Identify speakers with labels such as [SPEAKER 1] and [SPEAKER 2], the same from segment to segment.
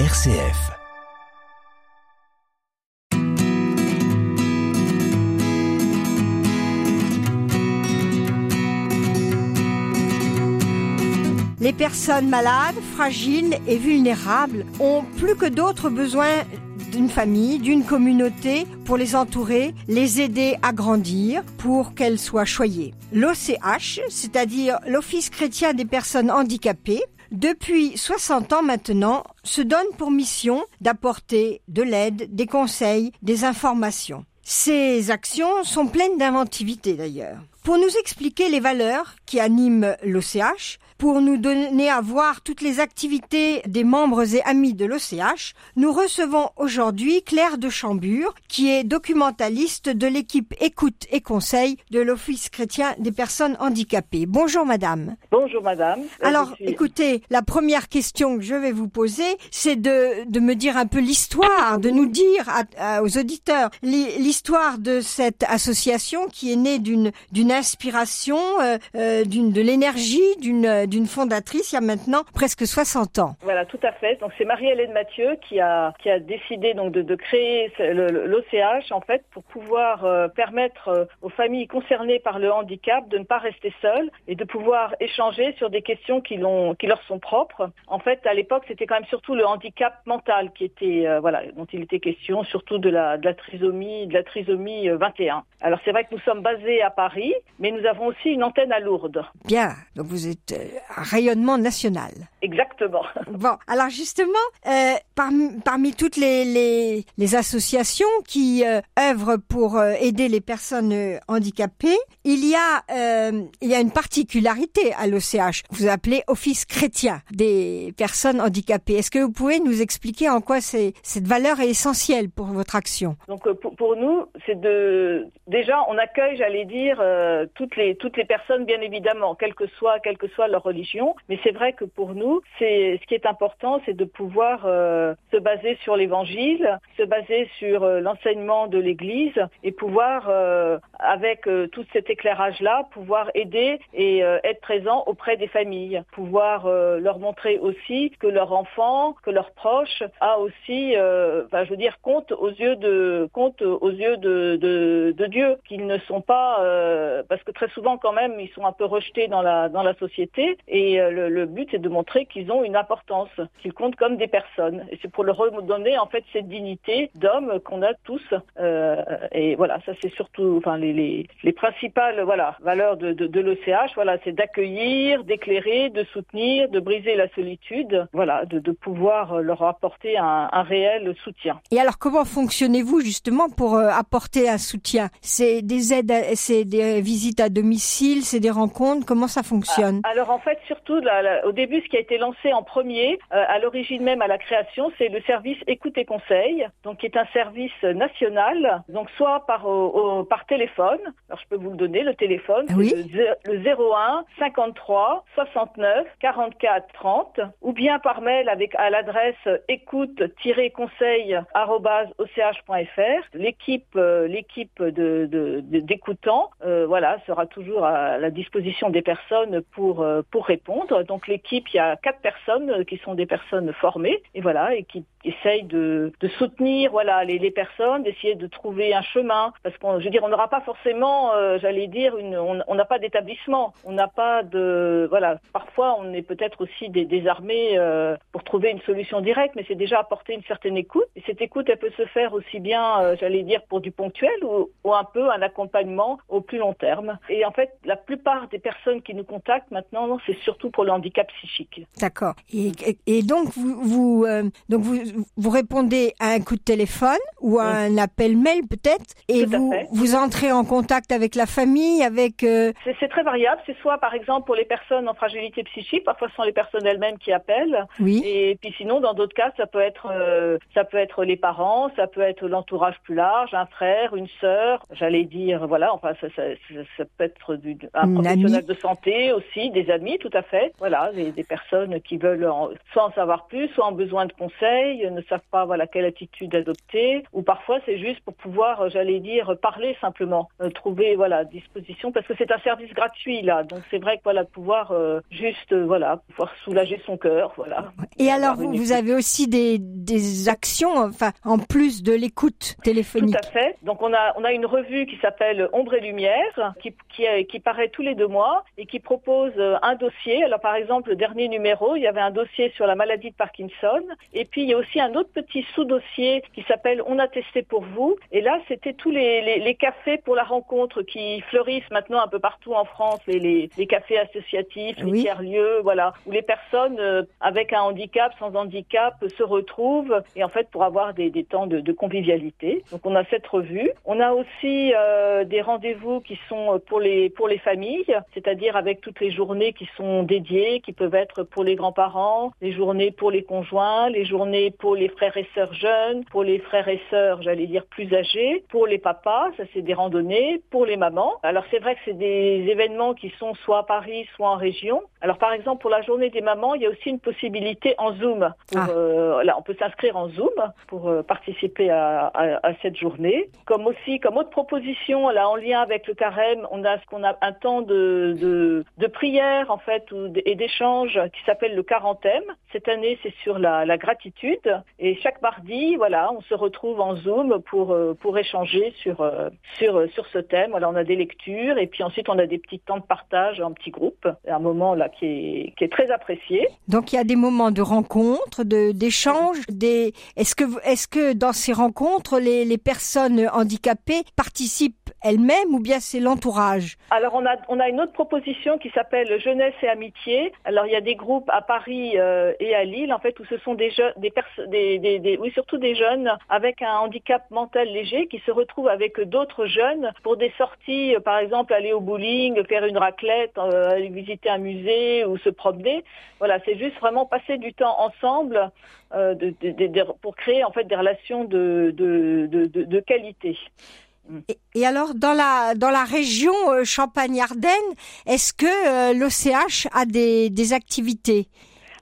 [SPEAKER 1] RCF.
[SPEAKER 2] Les personnes malades, fragiles et vulnérables ont plus que d'autres besoin d'une famille, d'une communauté pour les entourer, les aider à grandir pour qu'elles soient choyées. L'OCH, c'est-à-dire l'Office chrétien des personnes handicapées, depuis 60 ans maintenant, se donne pour mission d'apporter de l'aide, des conseils, des informations. Ces actions sont pleines d'inventivité d'ailleurs. Pour nous expliquer les valeurs qui animent l'OCH, pour nous donner à voir toutes les activités des membres et amis de l'OCH, nous recevons aujourd'hui Claire de Chambure, qui est documentaliste de l'équipe Écoute et Conseil de l'Office chrétien des personnes handicapées. Bonjour madame.
[SPEAKER 3] Bonjour madame.
[SPEAKER 2] Alors écoutez, la première question que je vais vous poser, c'est de, de me dire un peu l'histoire, de nous dire aux auditeurs l'histoire de cette association qui est née d'une d'une inspiration, euh, euh, d'une de l'énergie, d'une d'une fondatrice il y a maintenant presque 60 ans.
[SPEAKER 3] Voilà, tout à fait. Donc c'est Marie-Hélène Mathieu qui a qui a décidé donc de, de créer l'OCH en fait pour pouvoir euh, permettre euh, aux familles concernées par le handicap de ne pas rester seules et de pouvoir échanger sur des questions qui l'ont qui leur sont propres. En fait, à l'époque, c'était quand même surtout le handicap mental qui était euh, voilà dont il était question, surtout de la de la trisomie de la trisomie 21. Alors c'est vrai que nous sommes basés à Paris, mais nous avons aussi une antenne à Lourdes.
[SPEAKER 2] Bien, donc vous êtes rayonnement national.
[SPEAKER 3] Exactement.
[SPEAKER 2] Bon, alors justement, euh, parmi, parmi, toutes les, les, les, associations qui euh, œuvrent pour euh, aider les personnes euh, handicapées, il y a il y a une particularité à l'OCH. Vous appelez Office chrétien des personnes handicapées. Est-ce que vous pouvez nous expliquer en quoi cette valeur est essentielle pour votre action?
[SPEAKER 3] Donc pour, pour, nous, c'est de déjà on accueille, j'allais dire, toutes les toutes les personnes bien évidemment, quelle que soit quelle que soit leur Mais c'est vrai que pour nous, c'est ce qui est important, c'est de pouvoir euh, se baser sur l'Évangile, se baser sur euh, l'enseignement de l'Église et pouvoir, euh, avec tout cet éclairage-là, pouvoir aider et être présent auprès des familles, pouvoir leur montrer aussi que leur enfant, que leurs proches a aussi, je veux dire, compte aux yeux de Dieu, qu'ils ne sont pas, parce que très souvent quand même, ils sont un peu rejetés dans la société et le, le but c'est de montrer qu'ils ont une importance, qu'ils comptent comme des personnes. Et c'est pour leur redonner en fait cette dignité d'homme qu'on a tous. Euh, et voilà, ça c'est surtout, enfin les, les, les, principales voilà valeurs de, de, de l'OCH. Voilà, c'est d'accueillir, d'éclairer, de soutenir, de briser la solitude. Voilà, de, de pouvoir leur apporter un, un, réel soutien.
[SPEAKER 2] Et alors comment fonctionnez-vous justement pour euh, apporter un soutien? C'est des aides, c'est des visites à domicile, c'est des rencontres. Comment ça fonctionne?
[SPEAKER 3] Ah, Alors en fait, surtout là, là, au début, ce qui a été lancé en premier, euh, à l'origine même à la création, c'est le service écoute et conseil, donc qui est un service national, donc soit par, au, au, par téléphone, alors je peux vous le donner, le téléphone,
[SPEAKER 2] oui.
[SPEAKER 3] le, le 01 53 69 44 30, ou bien par mail avec à l'adresse écoute-conseil och.fr. L'équipe euh, l'équipe de, d'écoutants, euh, voilà, sera toujours à la disposition des personnes pour pour répondre. Donc l'équipe, il y a quatre personnes qui sont des personnes formées et voilà et qui essayent de, soutenir voilà les, personnes, d'essayer de trouver un chemin. Parce qu'on je veux dire on n'aura pas forcément euh, j'allais dire une on n'a pas d'établissement, on n'a pas de voilà. Parfois on est peut-être aussi des, désarmés euh, pour trouver une solution directe mais c'est déjà apporter une certaine écoute. Et cette écoute elle peut se faire aussi bien euh, j'allais dire pour du ponctuel ou un peu un accompagnement au plus long terme. Et en fait la plupart des personnes qui nous contactent maintenant c'est surtout pour le handicap psychique.
[SPEAKER 2] D'accord. Et, et, donc vous, vous euh, donc vous, vous répondez à un coup de téléphone ou à oui. un appel mail peut-être et
[SPEAKER 3] Tout
[SPEAKER 2] vous vous entrez en contact avec la famille avec euh...
[SPEAKER 3] c'est très variable c'est soit par exemple pour les personnes en fragilité psychique parfois ce sont les personnes elles-mêmes qui appellent
[SPEAKER 2] oui.
[SPEAKER 3] et puis sinon dans d'autres cas ça peut être euh, ça peut être les parents ça peut être l'entourage plus large un frère une sœur j'allais dire voilà enfin ça, ça, ça peut être du, un professionnel de santé aussi, des amis, tout à fait. Voilà, des, des personnes qui veulent soit en savoir plus, soit en besoin de conseils, ne savent pas voilà quelle attitude adopter, ou parfois c'est juste pour pouvoir, j'allais dire, parler simplement, euh, trouver voilà disposition, parce que c'est un service gratuit là, donc c'est vrai que voilà pouvoir euh, juste euh, voilà pouvoir soulager son cœur, voilà.
[SPEAKER 2] Et alors vous, vous avez aussi des, des actions, enfin en plus de l'écoute téléphonique?
[SPEAKER 3] Tout à fait. Donc on a on a une revue qui s'appelle Ombre et Lumière, qui qui, qui paraît tous les deux mois et qui propose un dossier. Alors par exemple le dernier numéro, il y avait un dossier sur la maladie de Parkinson, et puis il y a aussi un autre petit sous-dossier qui s'appelle On a testé pour vous. Et là, c'était tous les, les, les, cafés pour la rencontre qui fleurissent maintenant un peu partout en France, les, cafés associatifs, les tiers-lieux, voilà, où les personnes euh, avec un handicap, sans handicap, se retrouvent et en fait pour avoir des, des temps de, de, convivialité. Donc on a cette revue. On a aussi euh, des rendez-vous qui sont pour les pour les familles, c'est-à-dire avec toutes les journées qui sont dédiées, qui peuvent être pour les grands-parents, les journées pour les conjoints, les journées pour les frères et sœurs jeunes, pour les frères et sœurs, j'allais dire plus âgés, pour les papas, ça c'est des randonnées, pour les mamans. Alors c'est vrai que c'est des événements qui sont soit à Paris, soit en région. Alors par exemple pour la journée des mamans, il y a aussi une possibilité en Zoom. Pour, ah. euh, là, on peut s'inscrire en Zoom pour euh, participer à, à, à, cette journée. Comme aussi, comme autre proposition, là en lien avec le carême, on a ce qu'on a un temps de, de, de prière en fait et d'échange qui s'appelle le quarantaine. Cette année, c'est sur la, gratitude et chaque mardi, voilà, on se retrouve en Zoom pour euh, pour échanger sur euh, sur euh, sur ce thème. Voilà, on a des lectures et puis ensuite on a des petits temps de partage en petits groupes. Un moment là qui est qui est très apprécié.
[SPEAKER 2] Donc il y a des moments de rencontre, de. Des est-ce que est-ce que dans ces rencontres les les personnes handicapées participent elles-mêmes ou bien c'est l'entourage
[SPEAKER 3] Alors on a on a une autre proposition qui s'appelle jeunesse et amitié. Alors il y a des groupes à Paris euh, et à Lille en fait où ce sont des jeunes des, des, oui surtout des jeunes avec un handicap mental léger qui se retrouvent avec d'autres jeunes pour des sorties, euh, par exemple aller au bowling, faire une raclette, euh, aller visiter un musée ou se promener. Voilà, c'est juste vraiment passer du temps ensemble pour créer en fait des relations de qualité.
[SPEAKER 2] Et, et, alors dans la dans la région euh, Champagne-Ardenne, est-ce que euh, l'OCH a des, des activités?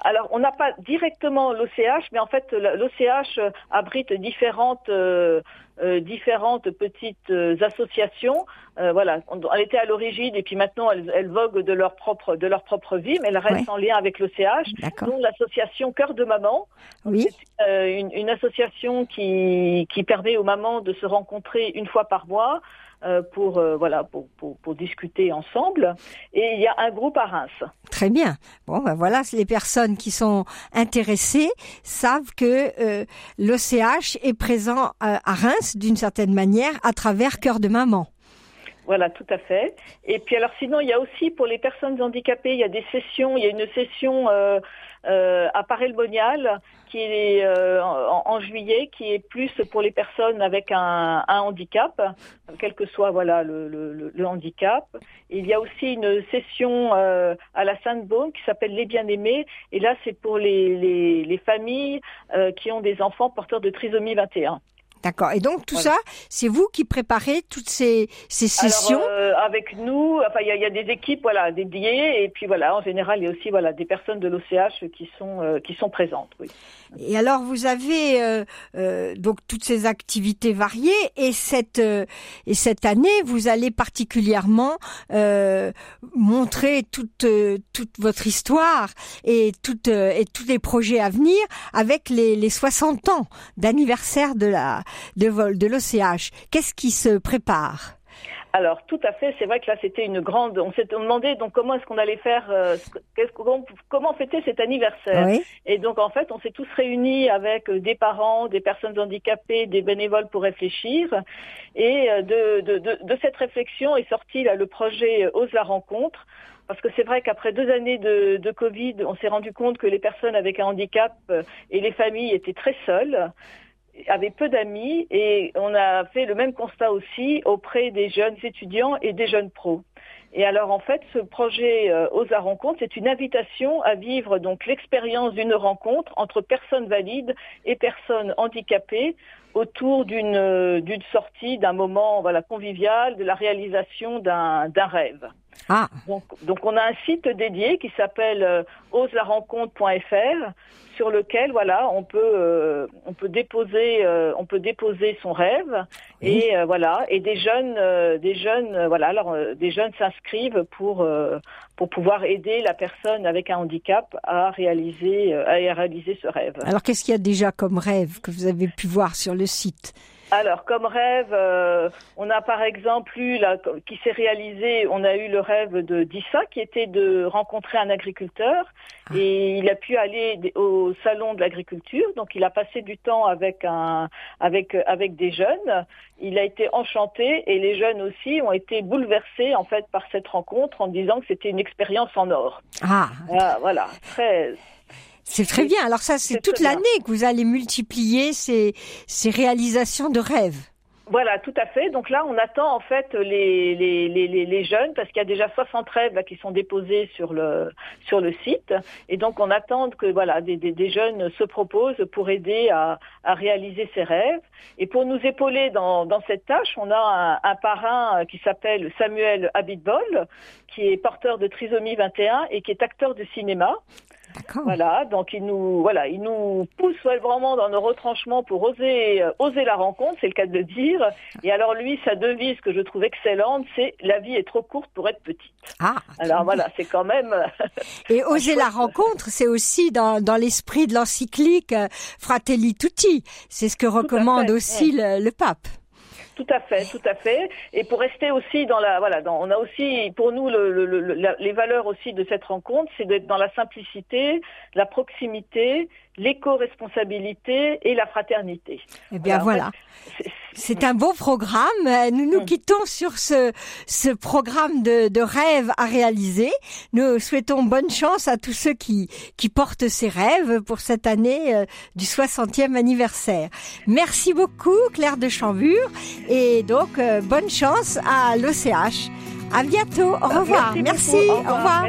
[SPEAKER 3] Alors, on n'a pas directement l'OCH, mais en fait, l'OCH euh, abrite différentes euh, euh, différentes petites euh, associations. Euh, voilà, elle était à l'origine et puis maintenant elles, elles, voguent de leur propre de leur propre vie, mais elles restent ouais. en lien avec l'OCH. dont l'association Cœur de maman.
[SPEAKER 2] Oui.
[SPEAKER 3] C'est une, une, association qui qui permet aux mamans de se rencontrer une fois par mois euh, pour euh, voilà pour, pour, pour, discuter ensemble et il y a un groupe à Reims.
[SPEAKER 2] Très bien. Bon ben voilà, les personnes qui sont intéressées savent que euh, l'OCH est présent euh, à Reims d'une certaine manière à travers Cœur de maman.
[SPEAKER 3] Voilà, tout à fait. Et puis alors sinon, il y a aussi pour les personnes handicapées, il y a des sessions, il y a une session euh, euh, à Paray-le-Monial qui est euh, en, juillet, qui est plus pour les personnes avec un, handicap, quel que soit voilà le, handicap. Il y a aussi une session à la Sainte-Baume qui s'appelle Les Bien-Aimés, et là c'est pour les, les, les familles qui ont des enfants porteurs de trisomie 21.
[SPEAKER 2] D'accord. Et donc tout voilà. ça, c'est vous qui préparez toutes ces, ces sessions
[SPEAKER 3] Alors, euh, Avec nous, enfin il y, y, a des équipes voilà dédiées et puis voilà en général il y a aussi voilà des personnes de l'OCH qui sont euh, qui sont présentes. Oui.
[SPEAKER 2] Et alors vous avez euh, euh, donc toutes ces activités variées et cette euh, et cette année vous allez particulièrement euh, montrer toute toute votre histoire et toute et tous les projets à venir avec les, les 60 ans d'anniversaire de la de vol de l'OCH. Qu'est-ce qui se prépare?
[SPEAKER 3] Alors tout à fait, c'est vrai que là c'était une grande. On s'est demandé donc comment est-ce qu'on allait faire, euh, comment, comment fêter cet anniversaire?
[SPEAKER 2] Oui.
[SPEAKER 3] Et donc en fait on s'est tous réunis avec des parents, des personnes handicapées, des bénévoles pour réfléchir. Et euh, de, de, de, de cette réflexion est sorti là, le projet Ose la rencontre. Parce que c'est vrai qu'après deux années de, de Covid, on s'est rendu compte que les personnes avec un handicap et les familles étaient très seules avait peu d'amis et on a fait le même constat aussi auprès des jeunes étudiants et des jeunes pros. Et alors en fait, ce projet euh, Osa Rencontre, c'est une invitation à vivre donc l'expérience d'une rencontre entre personnes valides et personnes handicapées autour d'une euh, sortie, d'un moment voilà convivial, de la réalisation d'un rêve. Ah. Donc, donc on a un site dédié qui s'appelle euh, oselarencontre.fr sur lequel voilà on peut euh, on peut déposer euh, on peut déposer son rêve. Et voilà. Et des jeunes des jeunes voilà. Alors des jeunes s'inscrivent pour pour pouvoir aider la personne avec un handicap à réaliser à réaliser ce rêve.
[SPEAKER 2] Alors qu'est-ce qu'il y a déjà comme rêve que vous avez pu voir sur le site?
[SPEAKER 3] Alors, comme rêve, euh, on a par exemple eu, là, qui s'est réalisé, on a eu le rêve de d'Issa, qui était de rencontrer un agriculteur, ah. et il a pu aller au salon de l'agriculture. Donc, il a passé du temps avec un, avec avec des jeunes. Il a été enchanté, et les jeunes aussi ont été bouleversés en fait par cette rencontre en disant que c'était une expérience en or. Ah, voilà, très
[SPEAKER 2] c'est très bien. Alors ça, c'est toute l'année que vous allez multiplier ces, ces réalisations de rêves.
[SPEAKER 3] Voilà, tout à fait. Donc là, on attend en fait les, les, les, les jeunes parce qu'il y a déjà 60 rêves là, qui sont déposés sur le sur le site et donc on attend que voilà des, des, des jeunes se proposent pour aider à, à, réaliser ces rêves et pour nous épauler dans, dans cette tâche, on a un, un parrain qui s'appelle Samuel Abitbol qui est porteur de trisomie 21 et qui est acteur de cinéma voilà, donc il nous, voilà, il nous pousse vraiment dans nos retranchements pour oser, euh, oser la rencontre, c'est le cas de le dire. Et alors lui, sa devise que je trouve excellente, c'est la vie est trop courte pour être petite. Ah. Alors voilà, c'est quand même.
[SPEAKER 2] Et oser la rencontre, c'est aussi dans, dans l'esprit de l'encyclique euh, Fratelli Tutti. C'est ce que recommande aussi le, le pape.
[SPEAKER 3] Tout à fait, tout à fait. Et pour rester aussi dans la, voilà, dans, on a aussi pour nous le, le, les valeurs aussi de cette rencontre, c'est d'être dans la simplicité, la proximité, l'éco-responsabilité et la fraternité.
[SPEAKER 2] Eh bien voilà. C'est un beau programme. Nous nous mm. quittons sur ce, ce programme de, de rêve à réaliser. Nous souhaitons bonne chance à tous ceux qui, qui portent ces rêves pour cette année euh, du 60e anniversaire. Merci beaucoup Claire de Chambure et donc euh, bonne chance à l'OCH. À bientôt. Au revoir. Merci. Au revoir.